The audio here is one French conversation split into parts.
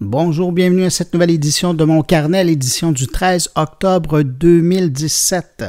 Bonjour, bienvenue à cette nouvelle édition de mon carnet, l'édition du 13 octobre 2017.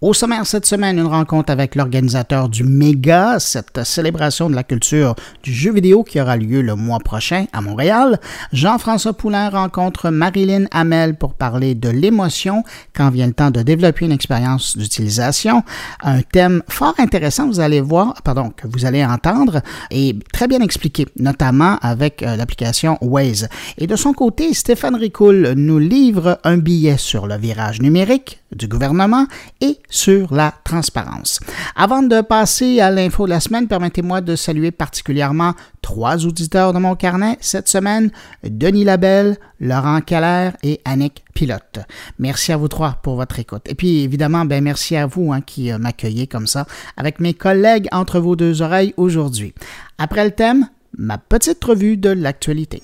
Au sommaire cette semaine, une rencontre avec l'organisateur du Méga, cette célébration de la culture du jeu vidéo qui aura lieu le mois prochain à Montréal. Jean-François Poulain rencontre Marilyn Hamel pour parler de l'émotion quand vient le temps de développer une expérience d'utilisation. Un thème fort intéressant, vous allez voir, pardon, que vous allez entendre et très bien expliqué, notamment avec euh, l'application Waze. Et de son côté, Stéphane Ricoul nous livre un billet sur le virage numérique du gouvernement et sur la transparence. Avant de passer à l'info de la semaine, permettez-moi de saluer particulièrement trois auditeurs de mon carnet cette semaine, Denis Labelle, Laurent Keller et Annick Pilote. Merci à vous trois pour votre écoute. Et puis évidemment, ben merci à vous hein, qui euh, m'accueillez comme ça avec mes collègues entre vos deux oreilles aujourd'hui. Après le thème, ma petite revue de l'actualité.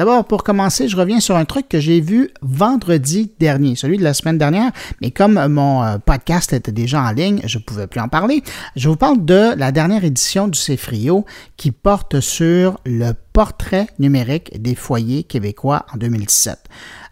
D'abord, pour commencer, je reviens sur un truc que j'ai vu vendredi dernier, celui de la semaine dernière, mais comme mon euh, podcast était déjà en ligne, je ne pouvais plus en parler. Je vous parle de la dernière édition du CFRIO qui porte sur le portrait numérique des foyers québécois en 2017.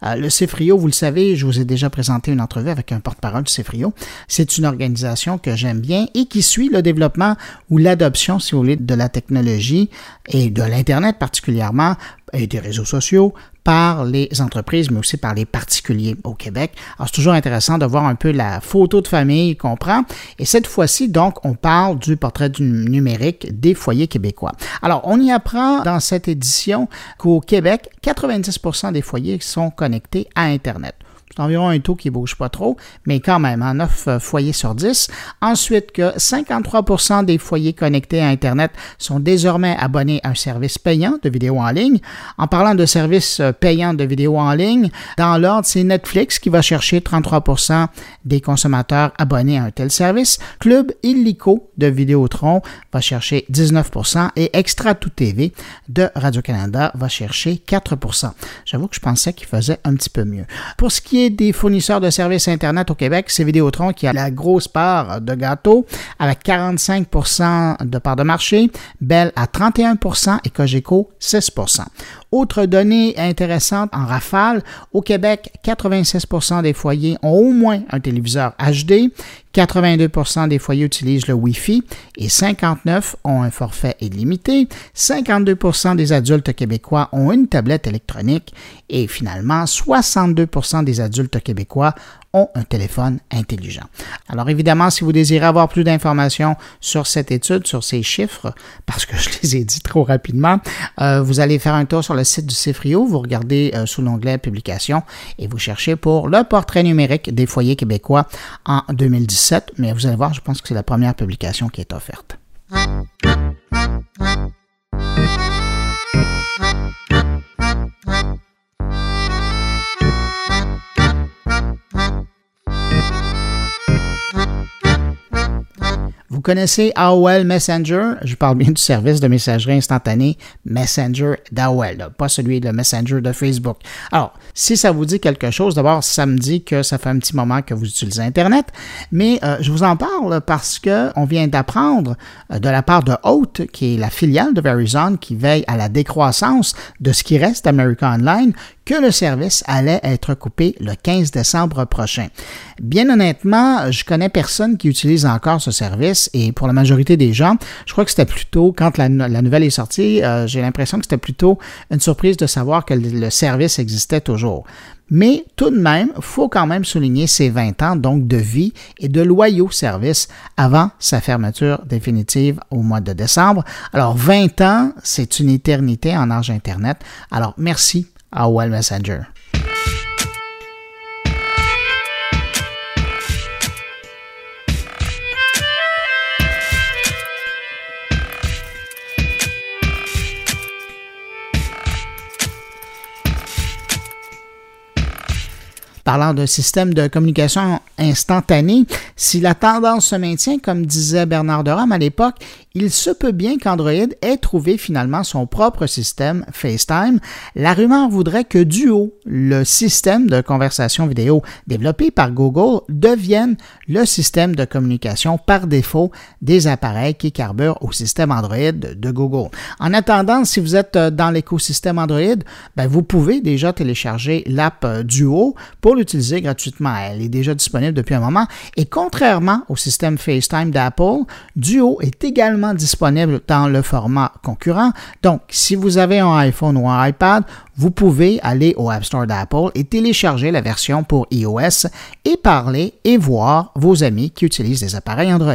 Euh, le CFRIO, vous le savez, je vous ai déjà présenté une entrevue avec un porte-parole du CFRIO. C'est une organisation que j'aime bien et qui suit le développement ou l'adoption, si vous voulez, de la technologie et de l'Internet particulièrement et des réseaux sociaux par les entreprises, mais aussi par les particuliers au Québec. Alors, c'est toujours intéressant de voir un peu la photo de famille qu'on prend. Et cette fois-ci, donc, on parle du portrait du numérique des foyers québécois. Alors, on y apprend dans cette édition qu'au Québec, 90% des foyers sont connectés à Internet. C'est environ un taux qui ne bouge pas trop, mais quand même, en 9 euh, foyers sur 10. Ensuite, que 53% des foyers connectés à Internet sont désormais abonnés à un service payant de vidéo en ligne. En parlant de services euh, payants de vidéo en ligne, dans l'ordre, c'est Netflix qui va chercher 33% des consommateurs abonnés à un tel service. Club Illico de Vidéotron va chercher 19% et Extra Tout TV de Radio-Canada va chercher 4% J'avoue que je pensais qu'il faisait un petit peu mieux. Pour ce qui des fournisseurs de services Internet au Québec, c'est Vidéotron qui a la grosse part de gâteau avec 45% de part de marché, Bell à 31% et Cogeco 6% autre donnée intéressante en rafale, au Québec, 96% des foyers ont au moins un téléviseur HD, 82% des foyers utilisent le Wi-Fi et 59 ont un forfait illimité, 52% des adultes québécois ont une tablette électronique et finalement 62% des adultes québécois ont un téléphone intelligent. Alors évidemment, si vous désirez avoir plus d'informations sur cette étude, sur ces chiffres, parce que je les ai dit trop rapidement, euh, vous allez faire un tour sur le site du CIFRIO, vous regardez euh, sous l'onglet Publications et vous cherchez pour le portrait numérique des foyers québécois en 2017. Mais vous allez voir, je pense que c'est la première publication qui est offerte. Vous connaissez AOL Messenger? Je parle bien du service de messagerie instantanée Messenger d'AOL, pas celui de Messenger de Facebook. Alors, si ça vous dit quelque chose, d'abord, ça me dit que ça fait un petit moment que vous utilisez Internet, mais euh, je vous en parle parce que on vient d'apprendre euh, de la part de Haute, qui est la filiale de Verizon, qui veille à la décroissance de ce qui reste d'America Online, que le service allait être coupé le 15 décembre prochain. Bien honnêtement, je connais personne qui utilise encore ce service et pour la majorité des gens, je crois que c'était plutôt, quand la, nouvelle est sortie, euh, j'ai l'impression que c'était plutôt une surprise de savoir que le service existait toujours. Mais tout de même, faut quand même souligner ces 20 ans donc de vie et de loyaux services avant sa fermeture définitive au mois de décembre. Alors 20 ans, c'est une éternité en âge Internet. Alors merci AOL Messenger. Parlant d'un système de communication instantanée, si la tendance se maintient, comme disait Bernard de Rome à l'époque, il se peut bien qu'Android ait trouvé finalement son propre système FaceTime. La rumeur voudrait que Duo, le système de conversation vidéo développé par Google, devienne le système de communication par défaut des appareils qui carburent au système Android de Google. En attendant, si vous êtes dans l'écosystème Android, ben vous pouvez déjà télécharger l'app Duo pour l'utiliser gratuitement. Elle est déjà disponible depuis un moment et contrairement au système FaceTime d'Apple, Duo est également disponible dans le format concurrent. Donc, si vous avez un iPhone ou un iPad, vous pouvez aller au App Store d'Apple et télécharger la version pour iOS et parler et voir vos amis qui utilisent des appareils Android.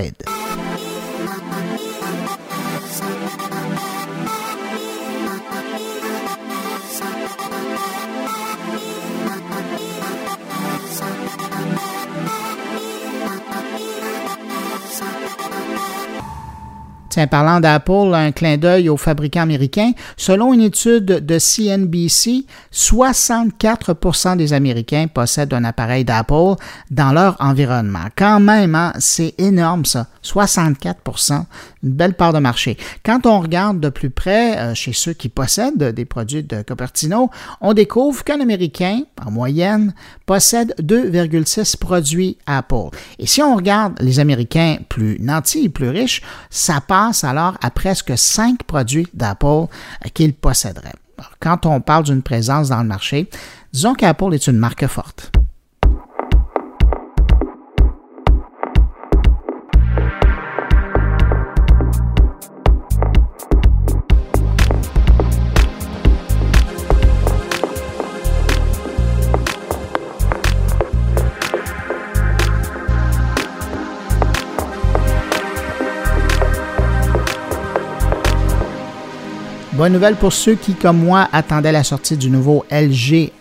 Tiens, parlant d'Apple, un clin d'œil aux fabricants américains. Selon une étude de CNBC, 64% des Américains possèdent un appareil d'Apple dans leur environnement. Quand même, hein, c'est énorme ça. 64 une belle part de marché. Quand on regarde de plus près euh, chez ceux qui possèdent des produits de Cupertino, on découvre qu'un Américain, en moyenne, possède 2,6 produits Apple. Et si on regarde les Américains plus nantis, plus riches, ça passe alors à presque 5 produits d'Apple euh, qu'ils posséderaient. quand on parle d'une présence dans le marché, disons qu'Apple est une marque forte. Bonne nouvelle pour ceux qui, comme moi, attendaient la sortie du nouveau LG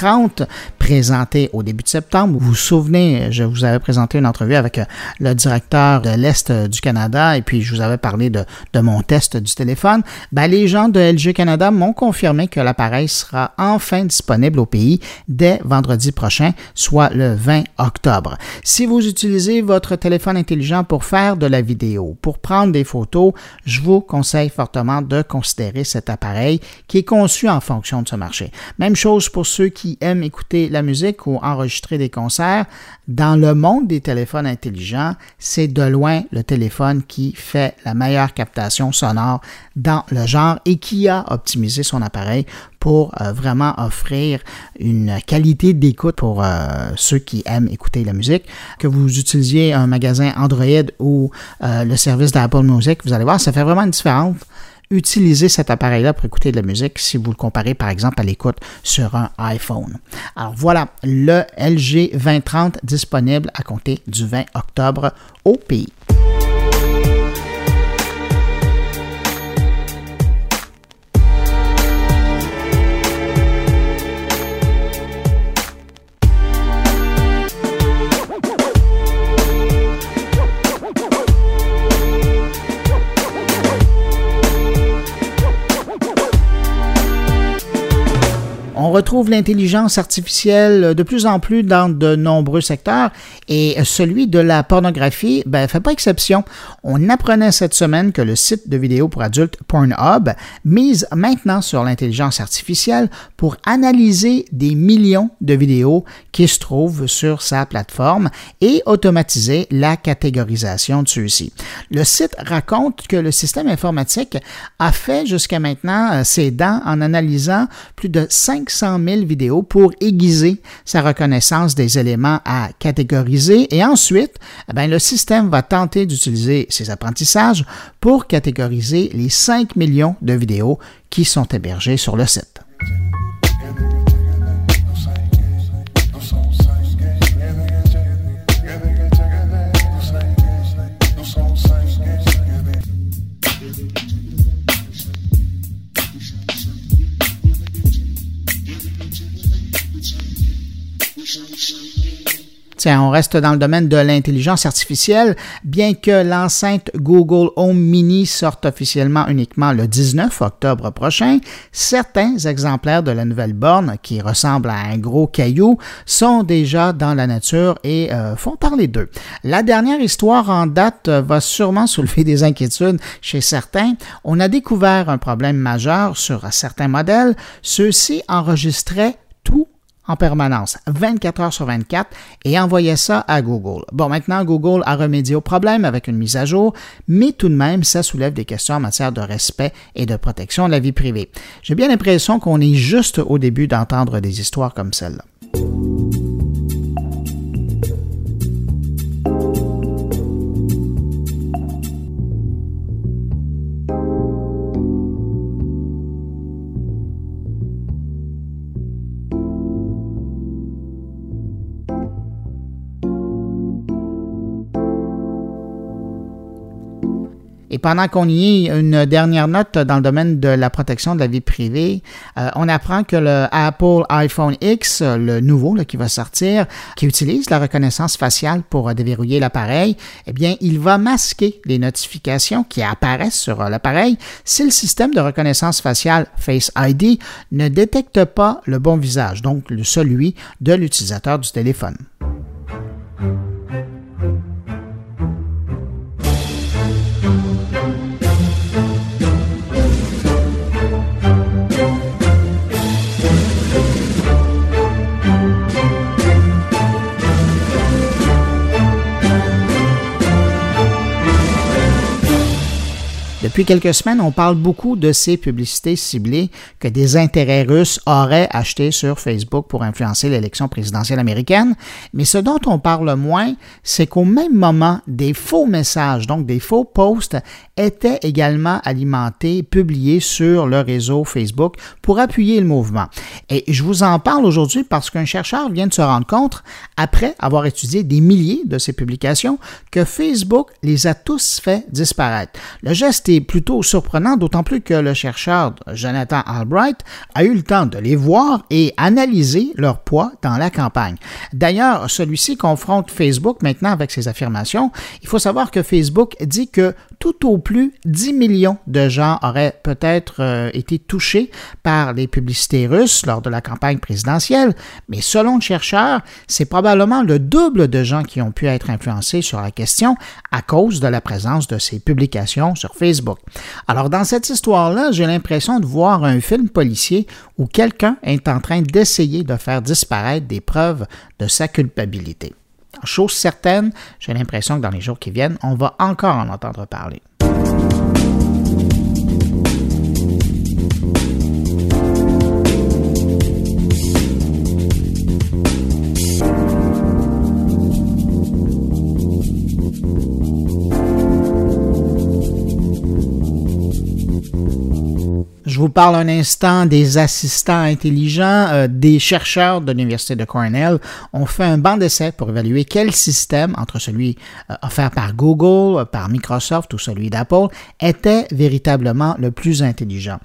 2030 présenté au début de septembre. Vous vous souvenez, je vous avais présenté une entrevue avec euh, le directeur de l'Est euh, du Canada et puis je vous avais parlé de, mon test du téléphone. Ben, les gens de LG Canada m'ont confirmé que l'appareil sera enfin disponible au pays dès vendredi prochain, soit le 20 octobre. Si vous utilisez votre téléphone intelligent pour faire de la vidéo, pour prendre des photos, je vous conseille fortement de considérer cet appareil qui est conçu en fonction de ce marché. Même chose pour ceux qui aiment écouter la musique ou enregistrer des concerts. Dans le monde des téléphones intelligents, c'est de loin le téléphone qui fait la meilleure captation sonore dans le genre et qui a optimisé son appareil pour euh, vraiment offrir une qualité d'écoute pour euh, ceux qui aiment écouter la musique. Que vous utilisiez un magasin Android ou euh, le service d'Apple Music, vous allez voir, ça fait vraiment une différence utiliser cet appareil-là pour écouter de la musique si vous le comparez par exemple à l'écoute sur un iPhone. Alors voilà, le LG 2030 disponible à compter du 20 octobre au pays. On retrouve l'intelligence artificielle de plus en plus dans de nombreux secteurs et celui de la pornographie ben, fait pas exception. On apprenait cette semaine que le site de vidéos pour adultes Pornhub mise maintenant sur l'intelligence artificielle pour analyser des millions de vidéos qui se trouvent sur sa plateforme et automatiser la catégorisation de ceux-ci. Le site raconte que le système informatique a fait jusqu'à maintenant euh, ses dents en analysant plus de 5 500 000 vidéos pour aiguiser sa reconnaissance des éléments à catégoriser et ensuite, eh le système va tenter d'utiliser ses apprentissages pour catégoriser les 5 millions de vidéos qui sont hébergées sur le site. Tiens, on reste dans le domaine de l'intelligence artificielle, bien que l'enceinte Google Home Mini sorte officiellement uniquement le 19 octobre prochain, certains exemplaires de la nouvelle borne, qui ressemblent à un gros caillou, sont déjà dans la nature et euh, font parler d'eux. La dernière histoire en date euh, va sûrement soulever des inquiétudes chez certains. On a découvert un problème majeur sur certains modèles. Ceux-ci enregistraient tout en permanence, 24 heures sur 24, et envoyait ça à Google. Bon, maintenant, Google a remédié au problème avec une mise à jour, mais tout de même, ça soulève des questions en matière de respect et de protection de la vie privée. J'ai bien l'impression qu'on est juste au début d'entendre des histoires comme celle-là. Et pendant qu'on y est, une dernière note dans le domaine de la protection de la vie privée, euh, on apprend que le Apple iPhone X, le nouveau qui va sortir, qui utilise la reconnaissance faciale pour déverrouiller l'appareil, eh bien, il va masquer les notifications qui apparaissent sur l'appareil si le système de reconnaissance faciale Face ID ne détecte pas le bon visage, donc celui de l'utilisateur du téléphone. Depuis quelques semaines, on parle beaucoup de ces publicités ciblées que des intérêts russes auraient achetées sur Facebook pour influencer l'élection présidentielle américaine. Mais ce dont on parle moins, c'est qu'au même moment, des faux messages, donc des faux posts, étaient également alimentés, publiés sur le réseau Facebook pour appuyer le mouvement. Et je vous en parle aujourd'hui parce qu'un chercheur vient de se rendre compte, après avoir étudié des milliers de ces publications, que Facebook les a tous fait disparaître. Le geste est plutôt surprenant, d'autant plus que le chercheur Jonathan Albright a eu le temps de les voir et analyser leur poids dans la campagne. D'ailleurs, celui-ci confronte Facebook maintenant avec ses affirmations. Il faut savoir que Facebook dit que tout au plus 10 millions de gens auraient peut-être euh, été touchés par les publicités russes lors de la campagne présidentielle, mais selon le chercheur, c'est probablement le double de gens qui ont pu être influencés sur la question à cause de la présence de ces publications sur Facebook. Alors dans cette histoire-là, j'ai l'impression de voir un film policier où quelqu'un est en train d'essayer de faire disparaître des preuves de sa culpabilité. Chose certaine, j'ai l'impression que dans les jours qui viennent, on va encore en entendre parler. Je vous parle un instant des assistants intelligents. Euh, des chercheurs de l'Université de Cornell ont fait un banc d'essai pour évaluer quel système, entre celui euh, offert par Google, par Microsoft ou celui d'Apple, était véritablement le plus intelligent.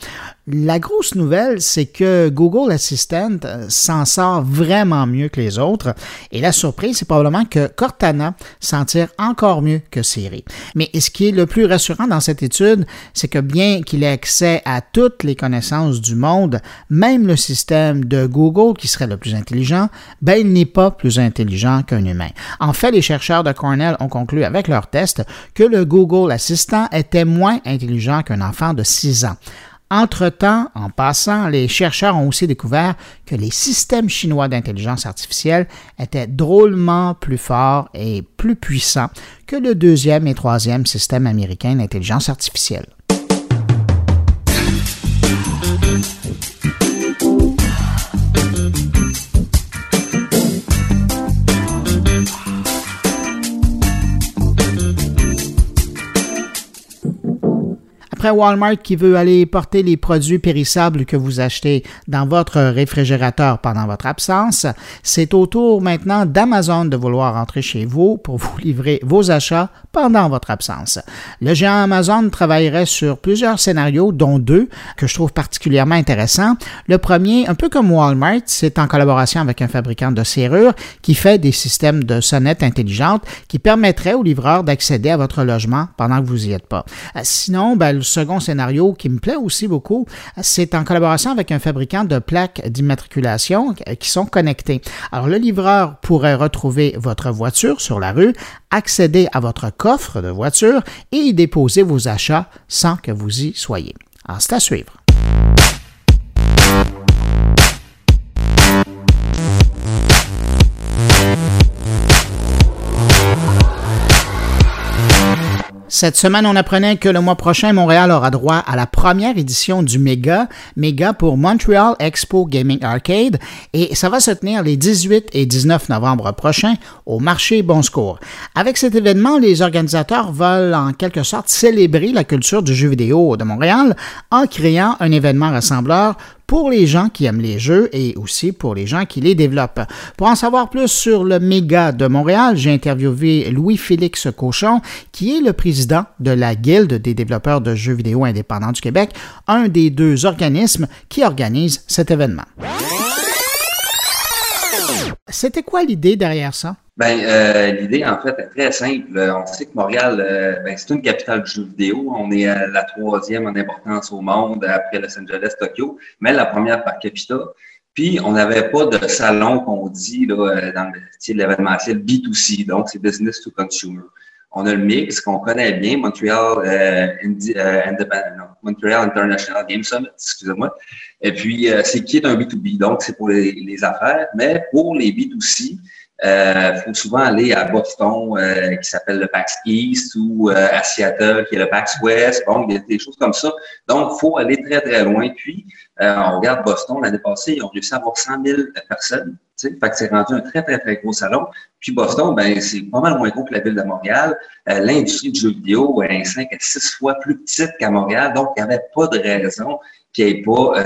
La grosse nouvelle, c'est que Google Assistant euh, s'en sort vraiment mieux que les autres. Et la surprise, c'est probablement que Cortana s'en tire encore mieux que Siri. Mais ce qui est le plus rassurant dans cette étude, c'est que bien qu'il ait accès à toutes les connaissances du monde, même le système de Google, qui serait le plus intelligent, ben, il n'est pas plus intelligent qu'un humain. En fait, les chercheurs de Cornell ont conclu avec leur test que le Google Assistant était moins intelligent qu'un enfant de 6 ans. Entre-temps, en passant, les chercheurs ont aussi découvert que les systèmes chinois d'intelligence artificielle étaient drôlement plus forts et plus puissants que le deuxième et troisième système américain d'intelligence artificielle. Walmart qui veut aller porter les produits périssables que vous achetez dans votre réfrigérateur pendant votre absence, c'est au tour maintenant d'Amazon de vouloir entrer chez vous pour vous livrer vos achats pendant votre absence. Le géant Amazon travaillerait sur plusieurs scénarios, dont deux que je trouve particulièrement intéressants. Le premier, un peu comme Walmart, c'est en collaboration avec un fabricant de serrures qui fait des systèmes de sonnettes intelligentes qui permettraient aux livreurs d'accéder à votre logement pendant que vous n'y êtes pas. Euh, sinon, ben, le second scénario qui me plaît aussi beaucoup, c'est en collaboration avec un fabricant de plaques d'immatriculation qui sont connectées. Alors, le livreur pourrait retrouver votre voiture sur la rue, accéder à votre coffre de voiture et y déposer vos achats sans que vous y soyez. Alors, c'est à suivre. Cette semaine, on apprenait que le mois prochain, Montréal aura droit à la première édition du MEGA, MEGA pour Montreal Expo Gaming Arcade, et ça va se tenir les 18 et 19 novembre prochains au marché Bon Secours. Avec cet événement, les organisateurs veulent en quelque sorte célébrer la culture du jeu vidéo de Montréal en créant un événement rassembleur pour les gens qui aiment les jeux et aussi pour les gens qui les développent. Pour en savoir plus sur le méga de Montréal, j'ai interviewé Louis-Félix Cochon, qui est le président de la Guilde des développeurs de jeux vidéo indépendants du Québec, un des deux organismes qui organisent cet événement. C'était quoi l'idée derrière ça? Ben, euh, l'idée, en fait, est très simple. On sait que Montréal, euh, ben, c'est une capitale du jeu vidéo. On est la troisième en importance au monde après Los Angeles, Tokyo, mais la première par capita. Puis, on n'avait pas de salon qu'on dit là, euh, dans l'événementiel B2C, donc c'est business to consumer. On a le mix qu'on connaît bien, Montreal, Independent, Montreal International Game Summit, excusez-moi. Et puis, c'est qui est un B2B, donc c'est pour les, affaires, mais pour les B2C, il euh, faut souvent aller à Boston, euh, qui s'appelle le PAX East, ou euh, à Seattle, qui est le PAX West. Bon, il y a des choses comme ça. Donc, il faut aller très, très loin. Puis, on regarde Boston, l'année passée, ils ont réussi à avoir 100 000 personnes. Fait que c'est rendu un très, très, très gros salon. Puis Boston, ben, c'est pas mal moins gros que la ville de Montréal. L'industrie du jeu vidéo est 5 à 6 fois plus petite qu'à Montréal. Donc, il n'y avait pas de raison qu'il n'y ait pas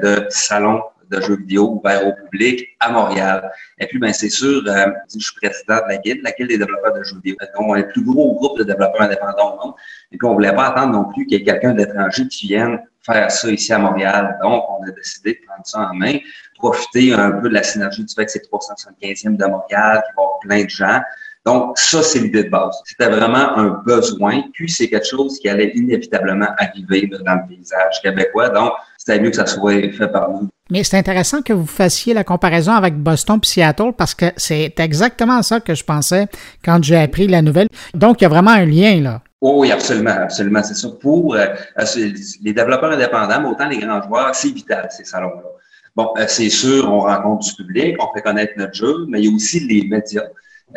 de salon de jeux vidéo ouvert au public à Montréal. Et puis, ben, c'est sûr, euh, je suis président de la Guilde, la Guilde des développeurs de jeux vidéo. On est le plus gros groupe de développeurs indépendants au monde. Et puis, on voulait pas attendre non plus qu'il y ait quelqu'un d'étranger qui vienne faire ça ici à Montréal. Donc, on a décidé de prendre ça en main, profiter un peu de la synergie du fait que c'est 375e de Montréal, qu'il va y avoir plein de gens. Donc, ça, c'est l'idée de base. C'était vraiment un besoin, puis c'est quelque chose qui allait inévitablement arriver dans le paysage québécois. Donc, c'était mieux que ça soit fait par nous. Mais c'est intéressant que vous fassiez la comparaison avec Boston et Seattle parce que c'est exactement ça que je pensais quand j'ai appris la nouvelle. Donc, il y a vraiment un lien là. oui, absolument, absolument. C'est ça. Pour euh, les développeurs indépendants, mais autant les grands joueurs, c'est vital, ces salons-là. Bon, euh, c'est sûr, on rencontre du public, on fait connaître notre jeu, mais il y a aussi les médias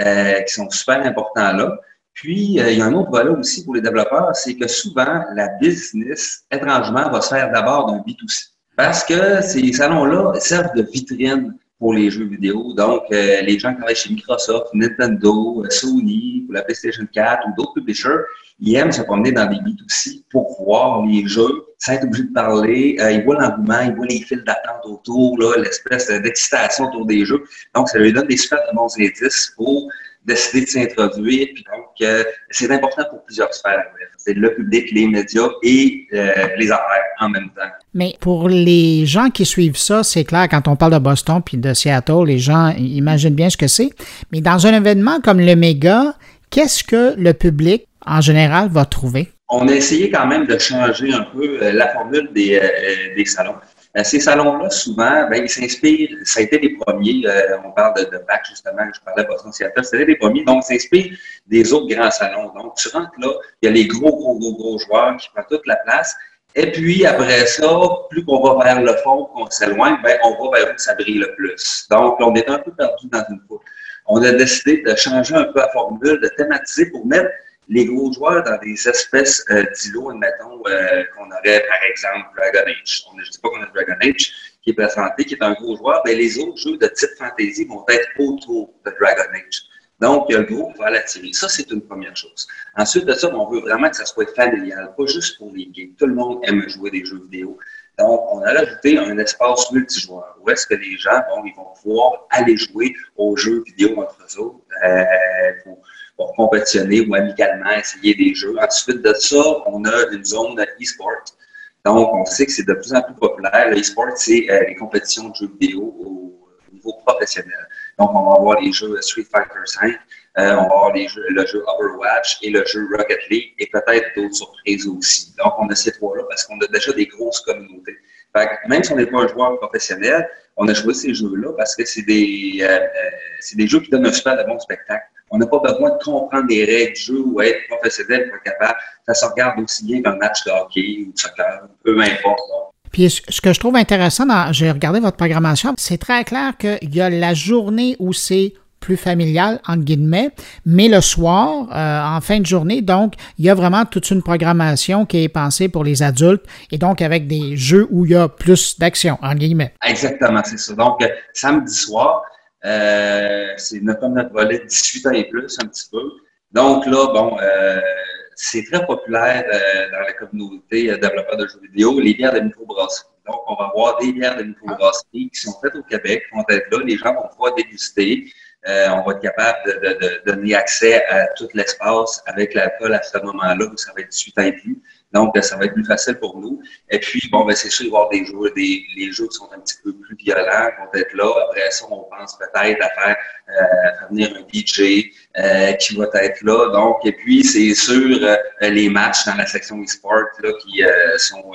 euh, qui sont super importants là. Puis, il y a un autre volet aussi pour les développeurs, c'est que souvent, la business, étrangement, va se faire d'abord d'un B2C. Parce que ces salons-là servent de vitrine pour les jeux vidéo. Donc, euh, les gens qui travaillent chez Microsoft, Nintendo, euh, Sony, ou la PlayStation 4 ou d'autres publishers, ils aiment se promener dans des B2C pour voir les jeux, sans être obligé de parler. Euh, ils voient l'engouement, ils voient les fils d'attente autour, l'espèce d'excitation autour des jeux. Donc, ça leur donne des super bons indices pour décider de s'introduire. Puis donc, c'est important pour plusieurs sphères. C'est le public, les médias et les affaires en même temps. Mais pour les gens qui suivent ça, c'est clair, quand on parle de Boston puis de Seattle, les gens imaginent bien ce que c'est. Mais dans un événement comme le Méga, qu'est-ce que le public, en général, va trouver? On a essayé quand même de changer un peu euh, la formule des, euh, des salons. Euh, ces salons-là, souvent, ben, ils s'inspirent, ça a été les premiers, on parle de, de PAC justement, je parlais de Boston c'était les premiers, donc ils s'inspirent des autres grands salons. Donc, tu rentres là, il y a les gros, gros, gros, gros joueurs qui prennent toute la place, et puis, après ça, plus qu'on va vers le fond, qu'on s'éloigne, ben, on va vers où ça brille le plus. Donc, on est un peu perdu dans une foule. On a décidé de changer un peu la formule, de thématiser pour mettre les gros joueurs dans des espèces euh, d'îlots, admettons, euh, qu'on aurait, par exemple, Dragon Age. Je ne dis pas qu'on a Dragon Age qui est présenté, qui est un gros joueur, mais les autres jeux de type fantasy vont être autour de Dragon Age. Donc, il y a le qui va l'attirer. Ça, c'est une première chose. Ensuite de ça, on veut vraiment que ça soit familial, pas juste pour les gays. Tout le monde aime jouer des jeux vidéo. Donc, on a ajouté un espace multijoueur où est-ce que les gens, vont pouvoir aller jouer aux jeux vidéo entre eux euh, pour, pour, compétitionner ou amicalement essayer des jeux. Ensuite de ça, on a une zone e-sport. Donc, on sait que c'est de plus en plus populaire. Le e-sport, c'est euh, les compétitions de jeux vidéo au niveau professionnel. Donc, on va avoir les jeux Street Fighter V, euh, on va avoir les jeux, le jeu Overwatch et le jeu Rocket League et peut-être d'autres surprises aussi. Donc, on a ces trois-là parce qu'on a déjà des grosses communautés. Fait même si on n'est pas un joueur professionnel, on a joué ces jeux-là parce que c'est des, euh, euh, des jeux qui donnent un super de bon spectacle. On n'a pas besoin de comprendre les règles du jeu ou être professionnel pour être capable. Ça se regarde aussi bien qu'un match de hockey ou de soccer, peu importe. Puis ce que je trouve intéressant, j'ai regardé votre programmation, c'est très clair qu'il y a la journée où c'est plus familial, entre guillemets, mais le soir, euh, en fin de journée, donc, il y a vraiment toute une programmation qui est pensée pour les adultes et donc avec des jeux où il y a plus d'action, entre guillemets. Exactement, c'est ça. Donc, euh, samedi soir, euh, c'est notre, notre volet 18 ans et plus, un petit peu. Donc là, bon, c'est très populaire dans la communauté développeurs de jeux vidéo, les bières de microbrasserie. Donc, on va avoir des bières de microbrasserie qui sont faites au Québec, qui vont être là. Les gens vont pouvoir déguster. Euh, on va être capable de, donner accès à tout l'espace avec l'alcool à ce moment-là, où ça va être 18 ans plus. Donc, ça va être plus facile pour nous. Et puis, bon, ben, c'est sûr, il va y avoir des jeux, des, les jeux qui sont un petit peu plus violents vont être là. Après ça, on pense peut-être à faire, euh, venir un DJ euh, qui va être là. Donc, et puis, c'est sûr, les matchs dans la section e-sport là, qui sont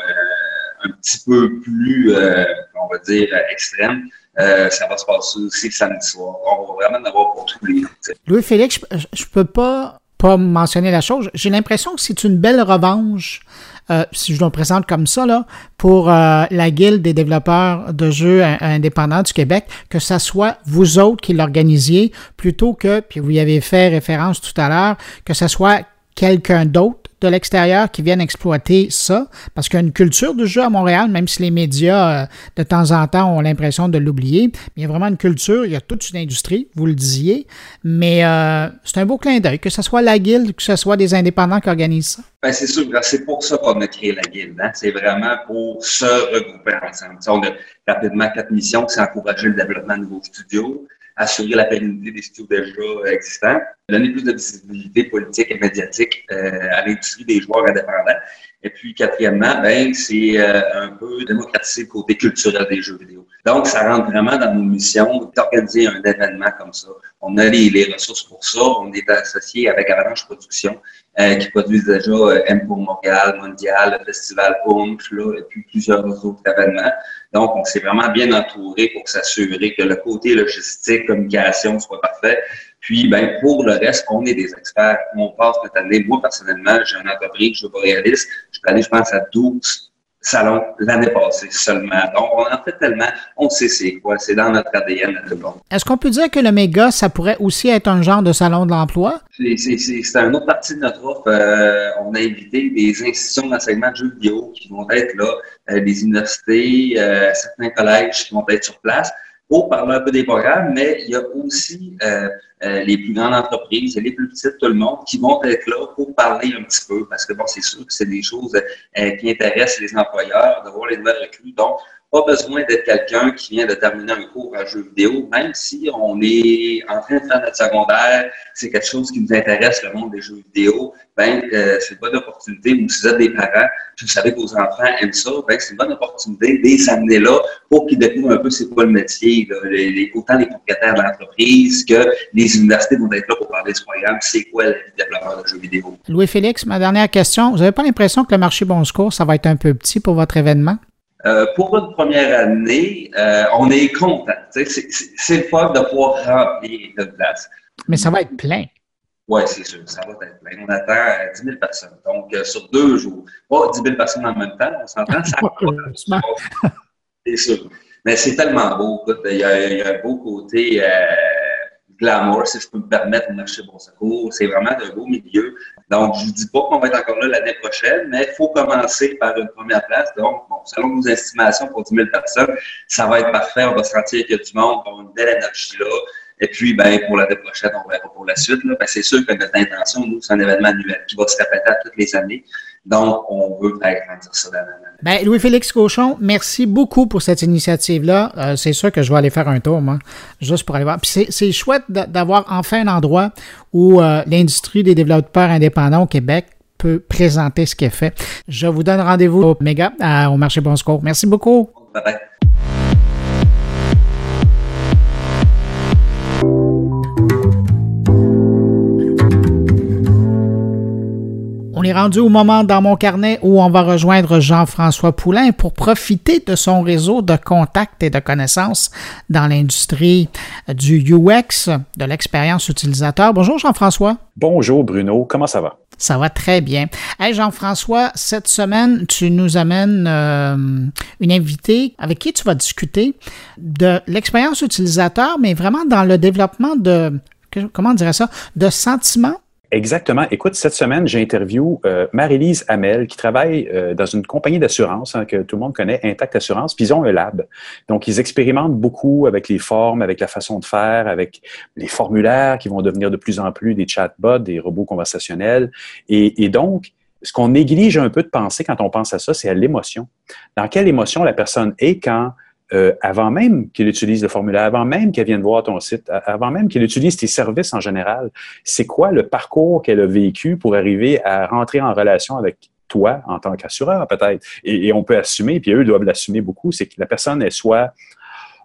un petit peu plus, on va dire, extrêmes. Euh, ça va se passer aussi samedi soir. On va vraiment pour tous les Louis-Félix, je, peux pas, pas mentionner la chose. J'ai l'impression que c'est une belle revanche, euh, si je le présente comme ça, là, pour euh, la Guilde des développeurs de jeux indépendants du Québec, que ce soit vous autres qui l'organisiez, plutôt que, puis vous y avez fait référence tout à l'heure, que ce soit quelqu'un d'autre de l'extérieur qui viennent exploiter ça, parce qu'il y a une culture du jeu à Montréal, même si les médias, euh, de temps en temps, ont l'impression de l'oublier. Il y a vraiment une culture, il y a toute une industrie, vous le disiez, mais euh, c'est un beau clin d'œil, que ce soit la guilde, que ce soit des indépendants qui organisent ça. Ben, c'est sûr, c'est pour ça qu'on a créé la guilde. Hein. C'est vraiment pour se regrouper ensemble. on a rapidement quatre missions, c'est encourager le développement de nouveaux studios, assurer la pérennité des studios déjà existants, donner plus de visibilité politique et médiatique euh, à l'industrie des joueurs indépendants. Et puis, quatrièmement, ben, c'est euh, un peu démocratiser le côté culturel des jeux vidéo. Donc, ça rentre vraiment dans nos missions d'organiser un événement comme ça. On a les, les, ressources pour ça. On est associé avec Avalanche Productions, euh, qui produisent déjà euh, M pour Montréal, Mondial, le Festival Punch, là, et puis plusieurs autres événements. Donc, on s'est vraiment bien entouré pour s'assurer que le côté logistique, communication soit parfait. Puis, ben, pour le reste, on est des experts. On passe notre année. Moi, personnellement, j'ai une entreprise, je suis réaliste. Je suis allé, je pense, à 12 salons l'année passée seulement. Donc, on en fait tellement, on sait c'est quoi. C'est dans notre ADN à tout le monde. Est-ce qu'on peut dire que le méga, ça pourrait aussi être un genre de salon de l'emploi? C'est une autre partie de notre offre. Euh, on a invité des institutions d'enseignement de jeux vidéo qui vont être là, euh, des universités, euh, certains collèges qui vont être sur place pour parler un peu des programmes, mais il y a aussi euh, euh, les plus grandes entreprises les plus petites, tout le monde, qui vont être là pour parler un petit peu, parce que bon, c'est sûr que c'est des choses euh, qui intéressent les employeurs, de voir les nouvelles recrues. Donc, pas besoin d'être quelqu'un qui vient de terminer un cours en jeu vidéo, même si on est en train de faire notre secondaire, c'est quelque chose qui nous intéresse, le monde des jeux vidéo, ben, euh, c'est une bonne opportunité, ou si vous êtes des parents, puis vous savez que vos enfants aiment ça, ben, c'est une bonne opportunité de les amener là pour qu'ils découvrent un peu c'est quoi le métier, les, autant les propriétaires de l'entreprise que les universités vont être là pour parler de ce programme, c'est quoi le développeur de jeux vidéo? Louis-Félix, ma dernière question, vous n'avez pas l'impression que le marché Bon Secours, ça va être un peu petit pour votre événement? Euh, pour une première année, euh, on est content. C'est le fun de pouvoir remplir de place. Mais ça va être plein. Oui, c'est sûr, ça va être plein. On attend 10 000 personnes. Donc, euh, sur deux jours. Pas 10 000 personnes en même temps, on s'entend, ça C'est sûr. Mais c'est tellement beau. il, y a, un beau côté glamour, si je peux me permettre, au marché Bon Secours. C'est vraiment un beau milieu. Donc, je ne dis pas qu'on va être encore là l'année prochaine, mais il faut commencer par une première place. Donc, bon, selon nos estimations pour 10 000 personnes, ça va être parfait. On va se sentir qu'il y a du monde, on a une belle énergie là. Et puis, ben, pour l'année prochaine, on verra pour la suite. Ben, c'est sûr que notre intention, nous, c'est un événement annuel qui va se répéter à toutes les années. Donc, on veut faire grandir ça dans ben, Louis-Félix Cochon, merci beaucoup pour cette initiative-là. Euh, c'est sûr que je vais aller faire un tour, moi, juste pour aller voir. Puis c'est chouette d'avoir enfin un endroit où euh, l'industrie des développeurs indépendants au Québec peut présenter ce qu'elle fait. Je vous donne rendez-vous au Méga, au marché Bon Secours. Merci beaucoup. Bye bye. On est rendu au moment dans mon carnet où on va rejoindre Jean-François Poulain pour profiter de son réseau de contacts et de connaissances dans l'industrie du UX, de l'expérience utilisateur. Bonjour Jean-François. Bonjour Bruno, comment ça va? Ça va très bien. Hey Jean-François, cette semaine, tu nous amènes euh, une invitée avec qui tu vas discuter de l'expérience utilisateur, mais vraiment dans le développement de, comment on dirait ça, de sentiments Exactement. Écoute, cette semaine, j'ai euh, Marie-Lise Hamel, qui travaille euh, dans une compagnie d'assurance hein, que tout le monde connaît, Intact Assurance, puis ils ont un lab. Donc, ils expérimentent beaucoup avec les formes, avec la façon de faire, avec les formulaires qui vont devenir de plus en plus des chatbots, des robots conversationnels. Et, et donc, ce qu'on néglige un peu de penser quand on pense à ça, c'est à l'émotion. Dans quelle émotion la personne est quand euh, avant même qu'il utilise le formulaire, avant même qu'elle vienne voir ton site, avant même qu'elle utilise tes services en général, c'est quoi le parcours qu'elle a vécu pour arriver à rentrer en relation avec toi en tant qu'assureur peut-être? Et, et, on peut assumer, puis eux doivent l'assumer beaucoup, c'est que la personne est soit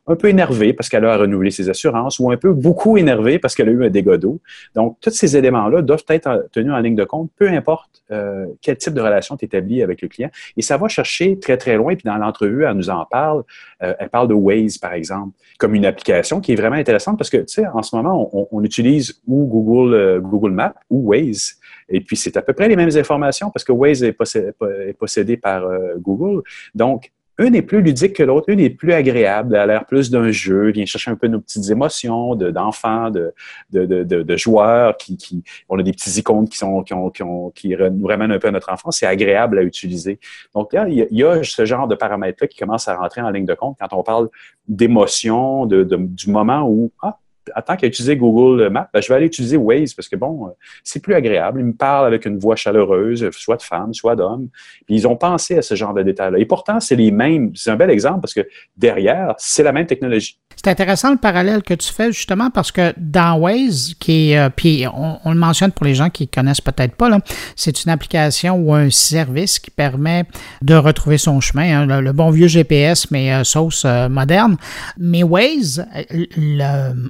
un peu énervée parce qu'elle a renouvelé ses assurances ou un peu beaucoup énervée parce qu'elle a eu un dégât d'eau. Donc, tous ces éléments-là doivent être tenus en ligne de compte, peu importe euh, quel type de relation tu établis avec le client. Et ça va chercher très, très loin. Puis dans l'entrevue, elle nous en parle. Euh, elle parle de Waze, par exemple, comme une application qui est vraiment intéressante parce que, tu sais, en ce moment, on, utilise ou Google, euh, Google Maps ou Waze. Et puis, c'est à peu près les mêmes informations parce que Waze est est possédé par Google. Donc, une est plus ludique que l'autre, une est plus agréable, elle a l'air plus d'un jeu, vient chercher un peu nos petites émotions d'enfants, de, de, de, de, joueurs qui, qui, on a des petits icônes qui sont qui, ont, qui, ont, qui nous ramènent un peu à notre enfance. C'est agréable à utiliser. Donc il y, a, ce genre de paramètres-là qui commencent à rentrer en ligne de compte quand on parle d'émotion, de, du moment où ah, tant qu'à utiliser Google Maps, ben, je vais aller utiliser Waze parce que bon, euh, c'est plus agréable. Ils me parlent avec une voix chaleureuse, soit de femme, soit d'homme. Puis ils ont pensé à ce genre de détails-là. Et pourtant, c'est les mêmes. C'est un bel exemple parce que derrière, c'est la même technologie. C'est intéressant le parallèle que tu fais justement parce que dans Waze, qui est, euh, puis on, le mentionne pour les gens qui connaissent peut-être pas, c'est une application ou un service qui permet de retrouver son chemin, hein, le, bon vieux GPS mais euh, sauce moderne. Mais Waze,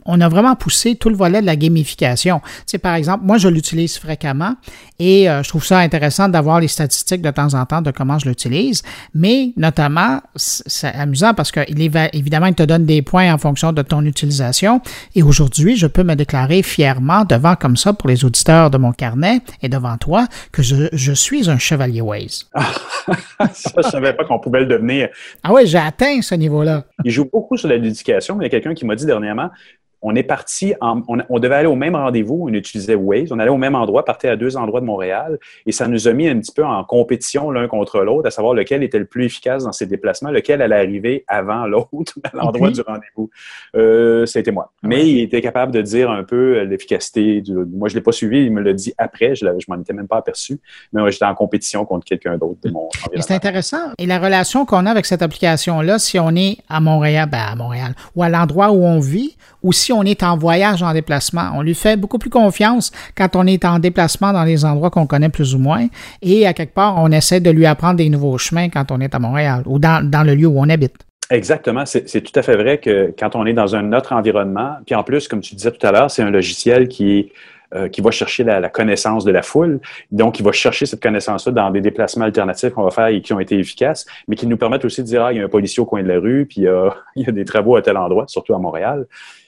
on a vraiment poussé tout le volet de la gamification. C'est par exemple, moi, je l'utilise fréquemment et euh, je trouve ça intéressant d'avoir les statistiques de temps en temps de comment je l'utilise, mais notamment, c'est amusant parce qu'il est évidemment, il te donne des points en fonction de ton utilisation et aujourd'hui, je peux me déclarer fièrement devant comme ça pour les auditeurs de mon carnet et devant toi que je, je suis un chevalier Waze. ça, je savais pas qu'on pouvait le devenir. Ah oui, j'ai atteint ce niveau-là. Il joue beaucoup sur l'éducation, mais il y a quelqu'un qui m'a dit dernièrement, on est parti, on, devait aller au même rendez-vous, on utilisait Waze, on allait au même endroit, partait à deux endroits de Montréal, et ça nous a mis un petit peu en compétition l'un contre l'autre, à savoir lequel était le plus efficace dans ses déplacements, lequel allait arriver avant l'autre à l'endroit du rendez-vous. Euh, C'était moi. Mais il était capable de dire un peu l'efficacité. Moi, je ne l'ai pas suivi, il me l'a dit après, je, je m'en étais même pas aperçu, mais j'étais en compétition contre quelqu'un d'autre de mon C'est intéressant. Et la relation qu'on a avec cette application-là, si on est à Montréal, ben à Montréal, ou à l'endroit où on vit, ou si on est en voyage, en déplacement. On lui fait beaucoup plus confiance quand on est en déplacement dans les endroits qu'on connaît plus ou moins. Et à quelque part, on essaie de lui apprendre des nouveaux chemins quand on est à Montréal ou dans, le lieu où on habite. Exactement. C'est tout à fait vrai que quand on est dans un autre environnement, puis en plus, comme tu disais tout à l'heure, c'est un logiciel qui euh, va chercher la, connaissance de la foule. Donc, il va chercher cette connaissance-là dans des déplacements alternatifs qu'on va faire et qui ont été efficaces, mais qui nous permettent aussi de dire, ah, il y a un policier au coin de la rue, puis euh, il y a des travaux à tel endroit, surtout à Montréal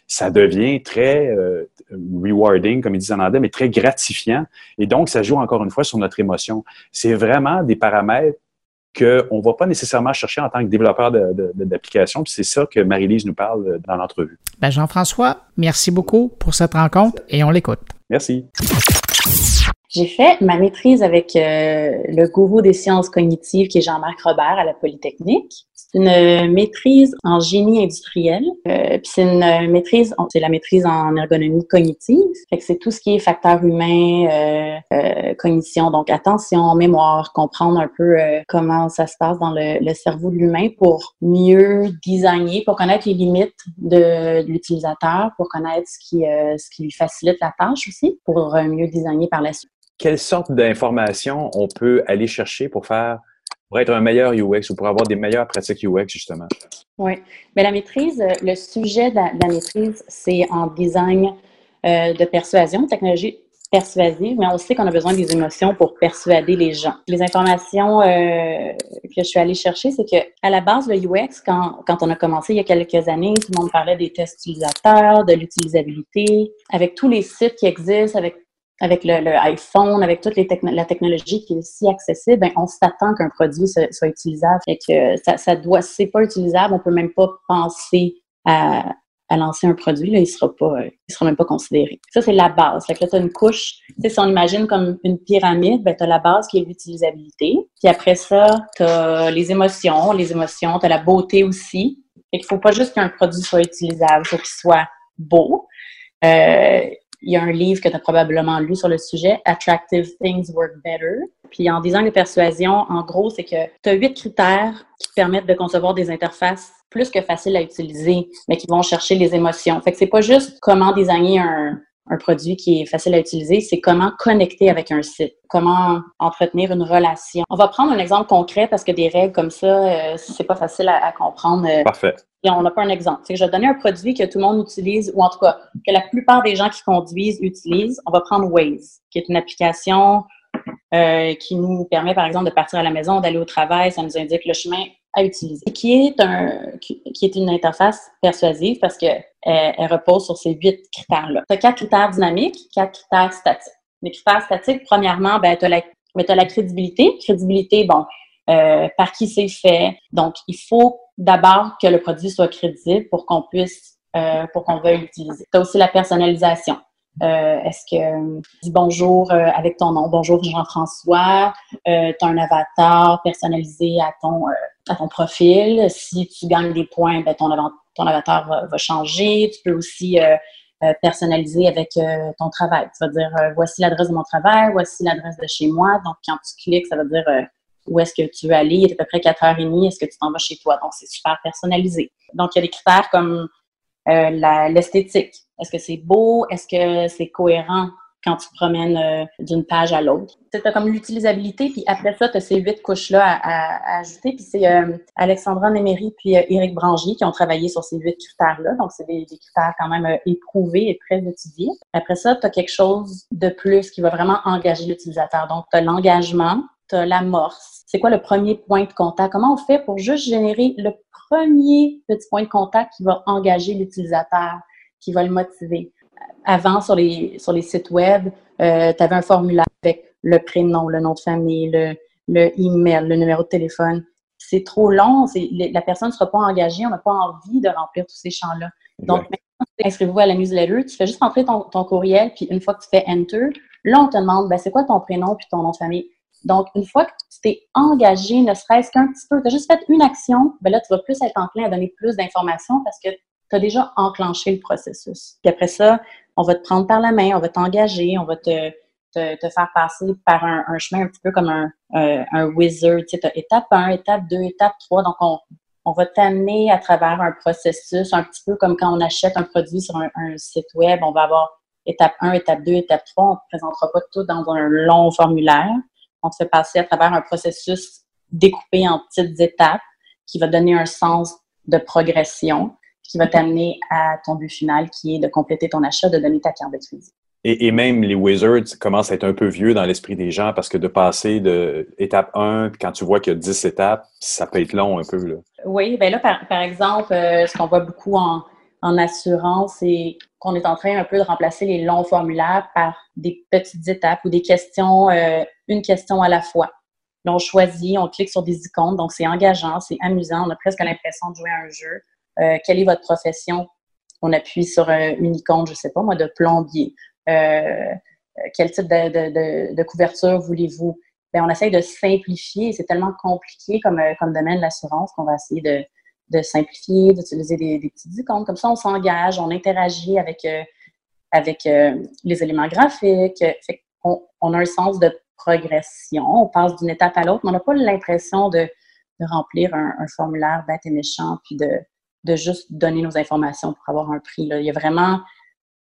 ça devient très euh, rewarding, comme ils disent en anglais, mais très gratifiant. Et donc, ça joue encore une fois sur notre émotion. C'est vraiment des paramètres qu'on ne va pas nécessairement chercher en tant que développeur d'application. Puis c'est ça que Marie-Lise nous parle euh, dans l'entrevue. Ben Jean-François, merci beaucoup pour cette rencontre et on l'écoute. Merci. J'ai fait ma maîtrise avec euh, le gourou des sciences cognitives qui est Jean-Marc Robert à la Polytechnique. Une maîtrise en génie industriel. Euh, puis c'est une maîtrise, c'est la maîtrise en ergonomie cognitive. C'est tout ce qui est facteur humain, euh, euh, cognition, donc attention, mémoire, comprendre un peu euh, comment ça se passe dans le, le cerveau de l'humain pour mieux designer, pour connaître les limites de, de l'utilisateur, pour connaître ce qui, euh, ce qui lui facilite la tâche aussi, pour mieux designer par la suite. Quelle sorte d'informations on peut aller chercher pour faire pour être un meilleur UX ou pour avoir des meilleures pratiques UX, justement? Oui. Mais la maîtrise, euh, le sujet de la, de la maîtrise, c'est en design euh, de persuasion, technologie persuasive, mais on sait qu'on a besoin des émotions pour persuader les gens. Les informations euh, que je suis allée chercher, c'est que à la base, le UX, quand, quand on a commencé il y a quelques années, tout le monde parlait des tests utilisateurs, de l'utilisabilité, avec tous les sites qui existent, avec avec le, iPhone, avec toute la technologie qui est si accessible, ben, on s'attend qu'un produit soit, utilisable. et que ça, ça doit, c'est pas utilisable, on peut même pas penser à, lancer un produit, là, il sera pas, il sera même pas considéré. Ça, c'est la base. Fait que là, tu as une couche, si on imagine comme une pyramide, ben, tu as la base qui est l'utilisabilité. Puis après ça, tu as les émotions, les émotions, tu as la beauté aussi. Fait qu'il faut pas juste qu'un produit soit utilisable, il faut qu'il soit beau. Euh, il y a un livre que tu probablement lu sur le sujet, Attractive Things Work Better. Puis en design de persuasion, en gros, c'est que tu as huit critères qui te permettent de concevoir des interfaces plus que faciles à utiliser, mais qui vont chercher les émotions. Fait que c'est pas juste comment designer un, un produit qui est facile à utiliser, c'est comment connecter avec un site, comment entretenir une relation. On va prendre un exemple concret parce que des règles comme ça, euh, c'est pas facile à, à comprendre. euh, Parfait. et on n'a pas un exemple. C'est que je vais donner un produit que tout le monde utilise, ou en tout cas que la plupart des gens qui conduisent utilisent. On va prendre Waze, qui est une application euh, qui nous permet, par exemple, de partir à la maison, d'aller au travail. Ça nous indique le chemin utiliser. Qui est une interface persuasive parce que elle, elle repose sur ces huit critères-là. Tu as quatre critères dynamiques, quatre critères statiques. Les critères statiques, premièrement, ben, tu as, as, la crédibilité. Crédibilité, bon, euh, par qui c'est fait. Donc, il faut d'abord que le produit soit crédible pour qu'on puisse, euh, pour qu'on veuille l'utiliser. Tu as aussi la personnalisation. Euh, Est-ce que euh, dis bonjour euh, avec ton nom, bonjour Jean-François, euh, tu as un avatar personnalisé à ton, profil. Si tu gagnes des points, ben, ton, avatar va, changer. Tu peux aussi personnaliser avec ton travail. Tu vas dire voici l'adresse de mon travail, voici l'adresse de chez moi. Donc, quand tu cliques, ça veut dire où est-ce que tu veux aller, il est à peu près 4h30, est-ce que tu t'en vas chez toi? Donc, c'est super personnalisé. Donc, il y a des critères comme l'esthétique. Est-ce que c'est beau? Est-ce que c'est cohérent quand tu promènes euh, d'une page à l'autre? C'est comme l'utilisabilité, puis après ça, tu as ces huit couches-là à, ajouter. Puis c'est euh, Alexandra Néméry puis euh, Éric Brangier qui ont travaillé sur ces huit critères-là. Donc, c'est des, des, critères quand même euh, éprouvés et très étudiés. Après ça, tu as quelque chose de plus qui va vraiment engager l'utilisateur. Donc, tu as l'engagement, tu as l'amorce. C'est quoi le premier point de contact? Comment on fait pour juste générer le premier petit point de contact qui va engager l'utilisateur, qui va le motiver? Avant, sur les, sur les sites web, euh, tu avais un formulaire avec le prénom, le nom de famille, le, le email, le numéro de téléphone. C'est trop long, la personne ne sera pas engagée, on n'a pas envie de remplir tous ces champs-là. Donc, maintenant, inscrivez-vous à la newsletter, tu fais juste rentrer ton, ton, courriel, puis une fois que tu fais Enter, là, on te demande, ben, c'est quoi ton prénom puis ton nom de famille? Donc, une fois que tu t'es engagé, ne serait-ce qu'un petit peu, tu as juste fait une action, ben là, tu vas plus être enclin à donner plus d'informations parce que tu as déjà enclenché le processus. Puis après ça, on va te prendre par la main, on va t'engager, on va te, te, te, faire passer par un, un, chemin un petit peu comme un, euh, un wizard. Tu sais, étape 1, étape 2, étape 3. Donc, on, on va t'amener à travers un processus, un petit peu comme quand on achète un produit sur un, un site web, on va avoir étape 1, étape 2, étape 3. On ne te présentera pas tout dans un long formulaire on te fait passer à travers un processus découpé en petites étapes qui va donner un sens de progression, qui va t'amener à ton but final qui est de compléter ton achat, de donner ta carte de crédit. Et, et, même les wizards commencent à être un peu vieux dans l'esprit des gens parce que de passer de étape 1, quand tu vois qu'il y a 10 étapes, ça peut être long un peu. Là. Oui, bien là, par, par exemple, euh, ce qu'on voit beaucoup en, en assurance, c'est qu'on est en train un peu de remplacer les longs formulaires par des petites étapes ou des questions, euh, une question à la fois. Là, on choisit, on clique sur des icônes, donc c'est engageant, c'est amusant, on a presque l'impression de jouer à un jeu. Euh, quelle est votre profession? On appuie sur euh, une icône, je sais pas moi, de plombier. Euh, quel type de, couverture voulez-vous? ben, on essaye de simplifier. C'est tellement compliqué comme, euh, comme domaine l'assurance qu'on va essayer de, simplifier, d'utiliser des, des, petits icônes. Comme ça, on s'engage, on interagit avec, euh, euh, les éléments graphiques. On, a un sens de progression. On passe d'une étape à l'autre, mais on n'a pas l'impression de, remplir un, un, formulaire bête et méchant, puis de, de juste donner nos informations pour avoir un prix. Là. Il y a vraiment,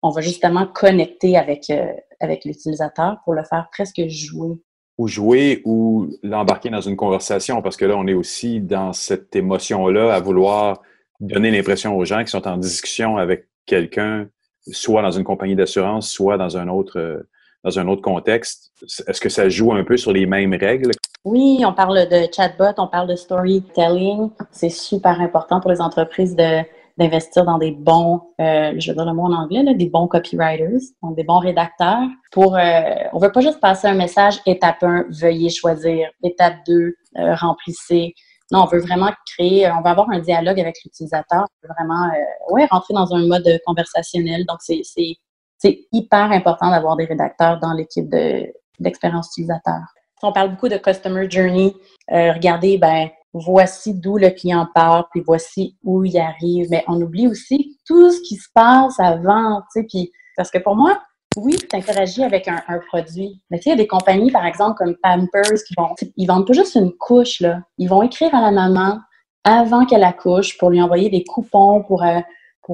on va justement connecter avec, euh, avec l'utilisateur pour le faire presque jouer ou jouer ou l'embarquer dans une conversation parce que là, on est aussi dans cette émotion-là à vouloir donner l'impression aux gens qui sont en discussion avec quelqu'un, soit dans une compagnie d'assurance, soit dans un autre euh, dans un autre contexte. Est-ce que ça joue un peu sur les mêmes règles? Oui, on parle de chatbot, on parle de storytelling. C'est super important pour les entreprises de d'investir dans des bons, euh, je vais dire le mot en anglais, là, des bons copywriters, donc des bons rédacteurs. Pour, euh, on veut pas juste passer un message étape 1, veuillez choisir, étape 2, euh, remplissez. Non, on veut vraiment créer, on va avoir un dialogue avec l'utilisateur, on veut vraiment, euh, ouais, rentrer dans un mode conversationnel. Donc c'est c'est c'est hyper important d'avoir des rédacteurs dans l'équipe de d'expérience utilisateur. On parle beaucoup de customer journey. Euh, regardez, ben voici d'où le client part, puis voici où il arrive. Mais on oublie aussi tout ce qui se passe avant, tu sais, puis parce que pour moi, oui, tu interagis avec un, produit. Mais tu sais, il y a des compagnies, par exemple, comme Pampers, qui vont, ils vendent pas juste une couche, là. Ils vont écrire à la maman avant qu'elle accouche pour lui envoyer des coupons pour, euh,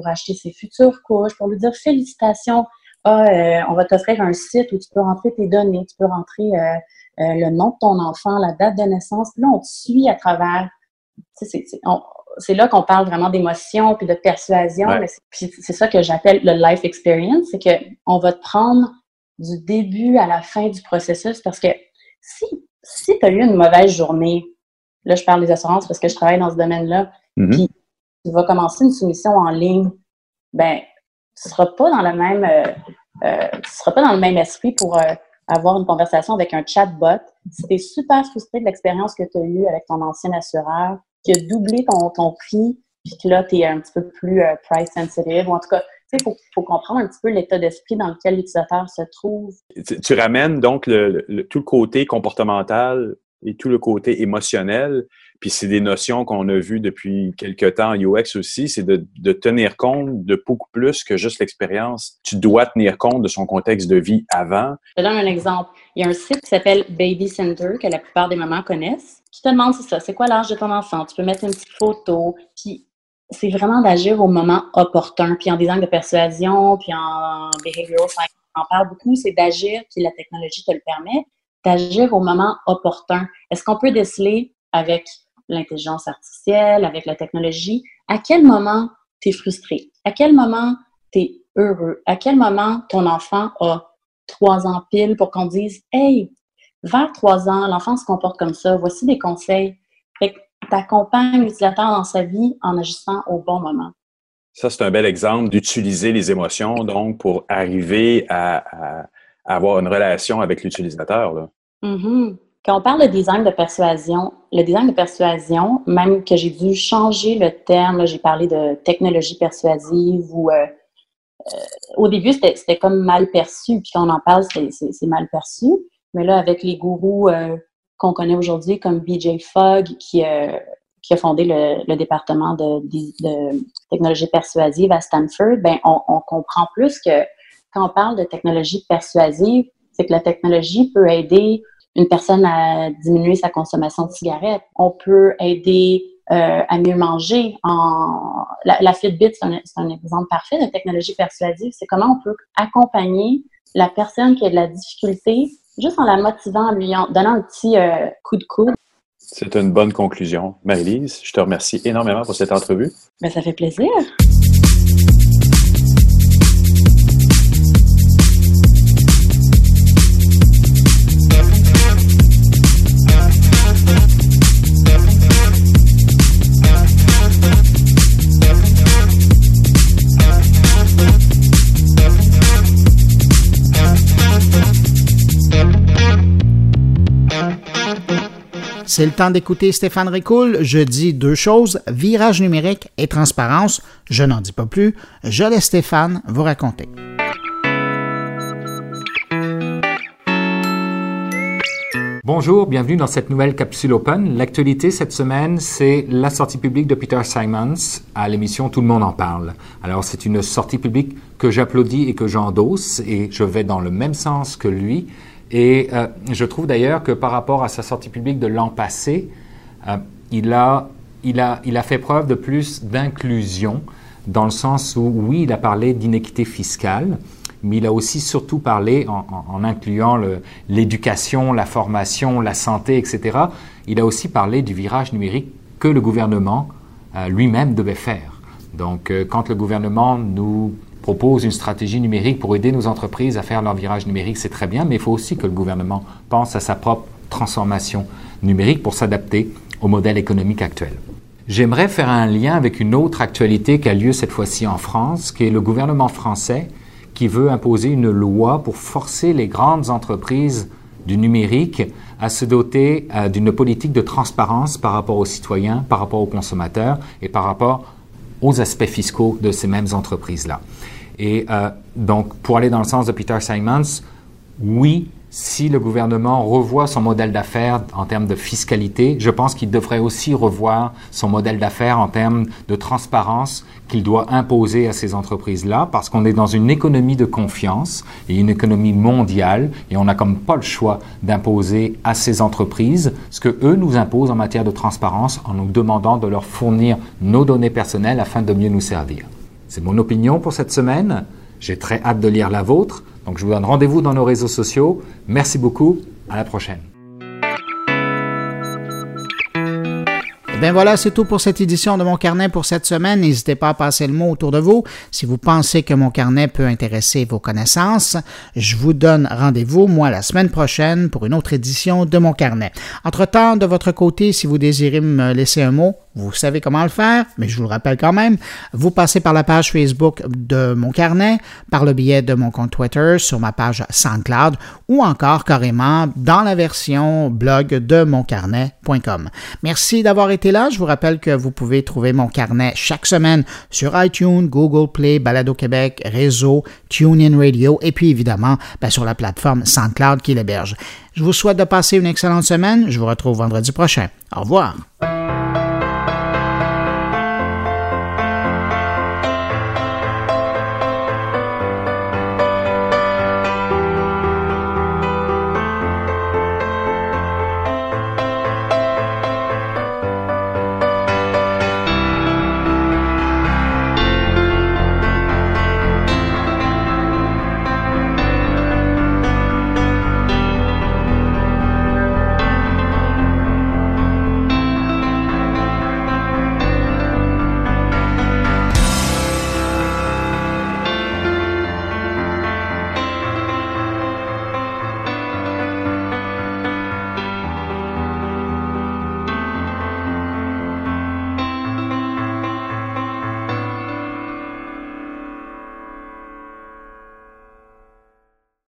acheter ses futures couches, pour lui dire félicitations. Ah, euh, on va t'offrir un site où tu peux rentrer tes données, tu peux rentrer euh, le nom de ton enfant, la date de naissance. Puis là, on te suit à travers. C'est là qu'on parle vraiment d'émotion puis de persuasion. Ouais. C'est ça que j'appelle le life experience. C'est qu'on va te prendre du début à la fin du processus parce que si, si tu as eu une mauvaise journée, là, je parle des assurances parce que je travaille dans ce domaine-là, mm -hmm. puis tu vas commencer une soumission en ligne, ben, tu ne seras pas dans le même, euh, tu seras pas dans le même esprit pour euh, avoir une conversation avec un chatbot. Si tu es super frustré de l'expérience que tu as eue avec ton ancien assureur, qui a doublé ton, prix, puis que là, tu es un petit peu plus euh, price sensitive, ou en tout cas, il faut, faut, comprendre un petit peu l'état d'esprit dans lequel l'utilisateur se trouve. Tu, ramènes donc tout le côté comportemental et tout le côté émotionnel. Puis c'est des notions qu'on a vues depuis quelques temps en UX aussi, c'est de, tenir compte de beaucoup plus que juste l'expérience. Tu dois tenir compte de son contexte de vie avant. Je te donne un exemple. Il y a un site qui s'appelle Baby Center que la plupart des mamans connaissent. Tu te demandes c'est ça, c'est quoi l'âge de ton enfant? Tu peux mettre une petite photo. Puis c'est vraiment d'agir au moment opportun. Puis en design de persuasion, puis en behavioral science, on en parle beaucoup, c'est d'agir, puis la technologie te le permet d'agir au moment opportun. Est-ce qu'on peut déceler avec l'intelligence artificielle, avec la technologie, à quel moment tu es frustré? À quel moment tu es heureux? À quel moment ton enfant a trois ans pile pour qu'on dise Hey, vers trois ans, l'enfant se comporte comme ça, voici des conseils. Fait que t'accompagnes l'utilisateur dans sa vie en agissant au bon moment. Ça, c'est un bel exemple d'utiliser les émotions, donc, pour arriver à, à avoir une relation avec l'utilisateur. Mm -hmm. Quand on parle de design de persuasion, le design de persuasion, même que j'ai dû changer le terme, j'ai parlé de technologie persuasive ou euh, euh, au début c'était comme mal perçu, puis quand on en parle, c'est mal perçu. Mais là, avec les gourous euh, qu'on connaît aujourd'hui, comme BJ Fogg, qui, euh, qui a fondé le, le département de, de, de, technologie persuasive à Stanford, ben on, on comprend plus que quand on parle de technologie persuasive, c'est que la technologie peut aider une personne à diminuer sa consommation de cigarettes. On peut aider euh, à mieux manger. En... La, la Fitbit, c'est un, un, exemple parfait de technologie persuasive. C'est comment on peut accompagner la personne qui a de la difficulté juste en la motivant, en lui en donnant un petit euh, coup de coude. C'est une bonne conclusion. Marie-Lise, je te remercie énormément pour cette entrevue. Ben, ça fait plaisir. C'est le temps d'écouter Stéphane Ricoul. Je dis deux choses, virage numérique et transparence. Je n'en dis pas plus. Je laisse Stéphane vous raconter. Bonjour, bienvenue dans cette nouvelle capsule Open. L'actualité cette semaine, c'est la sortie publique de Peter Simons à l'émission Tout le monde en parle. Alors, c'est une sortie publique que j'applaudis et que j'endosse et je vais dans le même sens que lui. Et euh, je trouve d'ailleurs que par rapport à sa sortie publique de l'an passé, euh, il, a, il, a, il a fait preuve de plus d'inclusion dans le sens où, oui, il a parlé d'inéquité fiscale, mais il a aussi surtout parlé, en, incluant l'éducation, la formation, la santé, etc., il a aussi parlé du virage numérique que le gouvernement euh, lui-même devait faire. Donc, quand le gouvernement nous propose une stratégie numérique pour aider nos entreprises à faire leur virage numérique, c'est très bien, mais il faut aussi que le gouvernement pense à sa propre transformation numérique pour s'adapter au modèle économique actuel. J'aimerais faire un lien avec une autre actualité qui a lieu cette fois-ci en France, qui est le gouvernement français qui veut imposer une loi pour forcer les grandes entreprises du numérique à se doter euh, d'une politique de transparence par rapport aux citoyens, par rapport aux consommateurs et par rapport aux aspects fiscaux de ces mêmes entreprises-là. Et euh, donc, pour aller dans le sens de Peter Simons, oui, si le gouvernement revoit son modèle d'affaires en termes de fiscalité, je pense qu'il devrait aussi revoir son modèle d'affaires en termes de transparence qu'il doit imposer à ces entreprises-là, parce qu'on est dans une économie de confiance et une économie mondiale, et on n'a comme pas le choix d'imposer à ces entreprises ce que eux nous imposent en matière de transparence en nous demandant de leur fournir nos données personnelles afin de mieux nous servir. C'est mon opinion pour cette semaine. J'ai très hâte de lire la vôtre. Donc je vous donne rendez-vous dans nos réseaux sociaux. Merci beaucoup. À la prochaine. Bien voilà, c'est tout pour cette édition de mon carnet pour cette semaine. N'hésitez pas à passer le mot autour de vous. Si vous pensez que mon carnet peut intéresser vos connaissances, je vous donne rendez-vous, moi, la semaine prochaine pour une autre édition de mon carnet. Entre-temps, de votre côté, si vous désirez me laisser un mot, vous savez comment le faire, mais je vous le rappelle quand même. Vous passez par la page Facebook de mon carnet, par le biais de mon compte Twitter, sur ma page SoundCloud ou encore carrément dans la version blog de moncarnet.com. Merci d'avoir été là. Je vous rappelle que vous pouvez trouver mon carnet chaque semaine sur iTunes, Google Play, Balado Québec, Réseau, TuneIn Radio et puis évidemment ben, sur la plateforme SoundCloud qui l'héberge. Je vous souhaite de passer une excellente semaine. Je vous retrouve vendredi prochain. Au revoir.